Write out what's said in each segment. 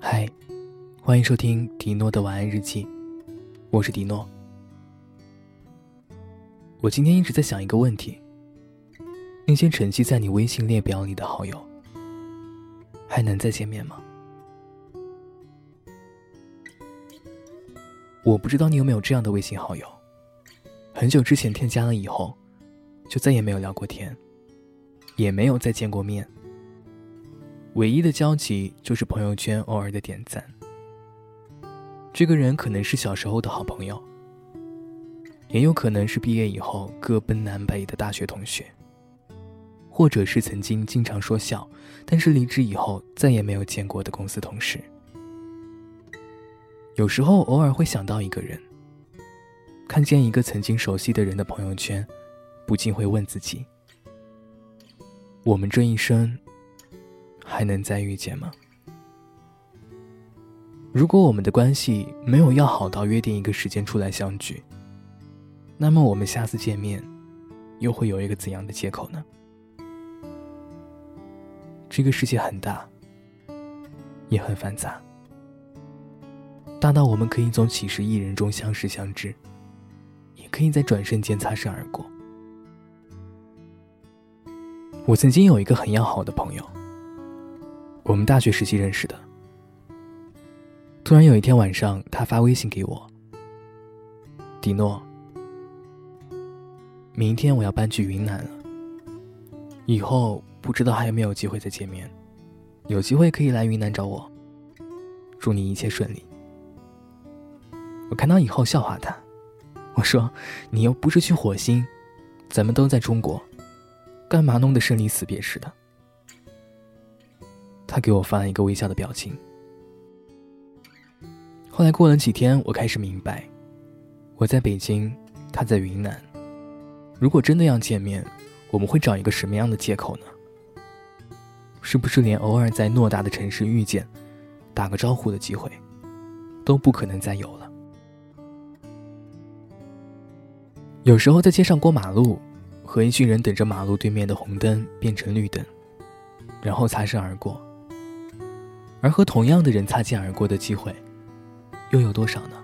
嗨，欢迎收听迪诺的晚安日记，我是迪诺。我今天一直在想一个问题：那些沉寂在你微信列表里的好友，还能再见面吗？我不知道你有没有这样的微信好友，很久之前添加了以后，就再也没有聊过天，也没有再见过面。唯一的交集就是朋友圈偶尔的点赞。这个人可能是小时候的好朋友，也有可能是毕业以后各奔南北的大学同学，或者是曾经经常说笑，但是离职以后再也没有见过的公司同事。有时候偶尔会想到一个人，看见一个曾经熟悉的人的朋友圈，不禁会问自己：我们这一生。还能再遇见吗？如果我们的关系没有要好到约定一个时间出来相聚，那么我们下次见面，又会有一个怎样的借口呢？这个世界很大，也很繁杂，大到我们可以从几十亿人中相识相知，也可以在转瞬间擦身而过。我曾经有一个很要好的朋友。我们大学时期认识的。突然有一天晚上，他发微信给我：“迪诺，明天我要搬去云南了，以后不知道还有没有机会再见面，有机会可以来云南找我。祝你一切顺利。”我看到以后笑话他，我说：“你又不是去火星，咱们都在中国，干嘛弄得生离死别似的？”他给我发了一个微笑的表情。后来过了几天，我开始明白，我在北京，他在云南。如果真的要见面，我们会找一个什么样的借口呢？是不是连偶尔在偌大的城市遇见、打个招呼的机会，都不可能再有了？有时候在街上过马路，和一群人等着马路对面的红灯变成绿灯，然后擦身而过。而和同样的人擦肩而过的机会，又有多少呢？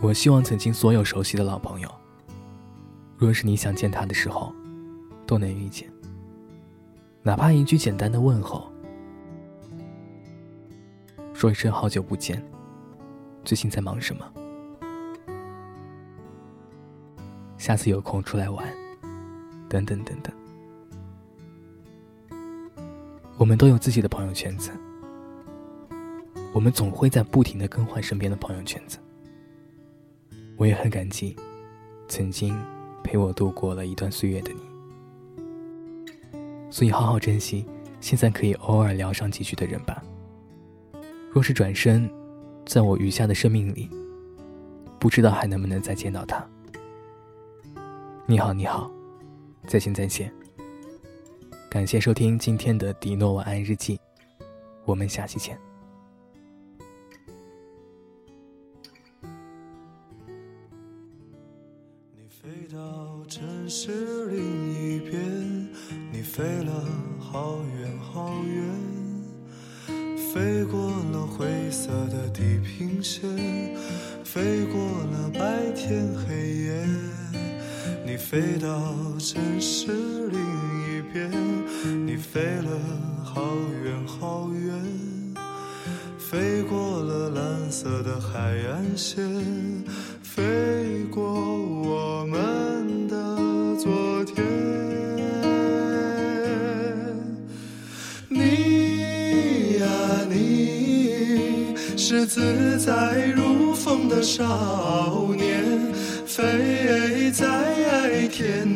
我希望曾经所有熟悉的老朋友，若是你想见他的时候，都能遇见。哪怕一句简单的问候，说一声好久不见，最近在忙什么？下次有空出来玩，等等等等。我们都有自己的朋友圈子，我们总会在不停的更换身边的朋友圈子。我也很感激，曾经陪我度过了一段岁月的你。所以好好珍惜现在可以偶尔聊上几句的人吧。若是转身，在我余下的生命里，不知道还能不能再见到他。你好，你好，再见，再见。感谢收听今天的迪诺晚安日记，我们下期见。你飞到城市另一边，你飞了好远好远，飞过了灰色的地平线，飞过了白天黑夜，你飞到城市另一边。你飞了好远好远，飞过了蓝色的海岸线，飞过我们的昨天。你呀，你是自在如风的少年，飞在天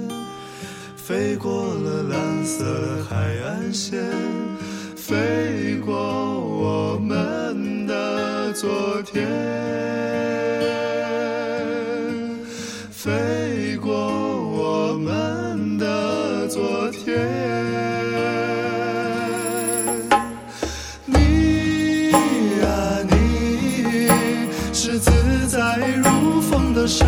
飞过了蓝色海岸线，飞过我们的昨天，飞过我们的昨天。你啊，你是自在如风的少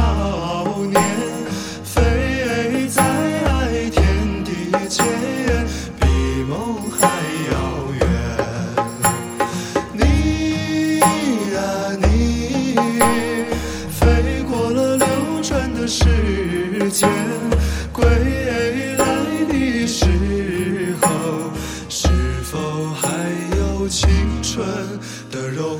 间，归来的时候，是否还有青春的容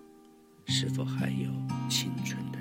是否还有青春的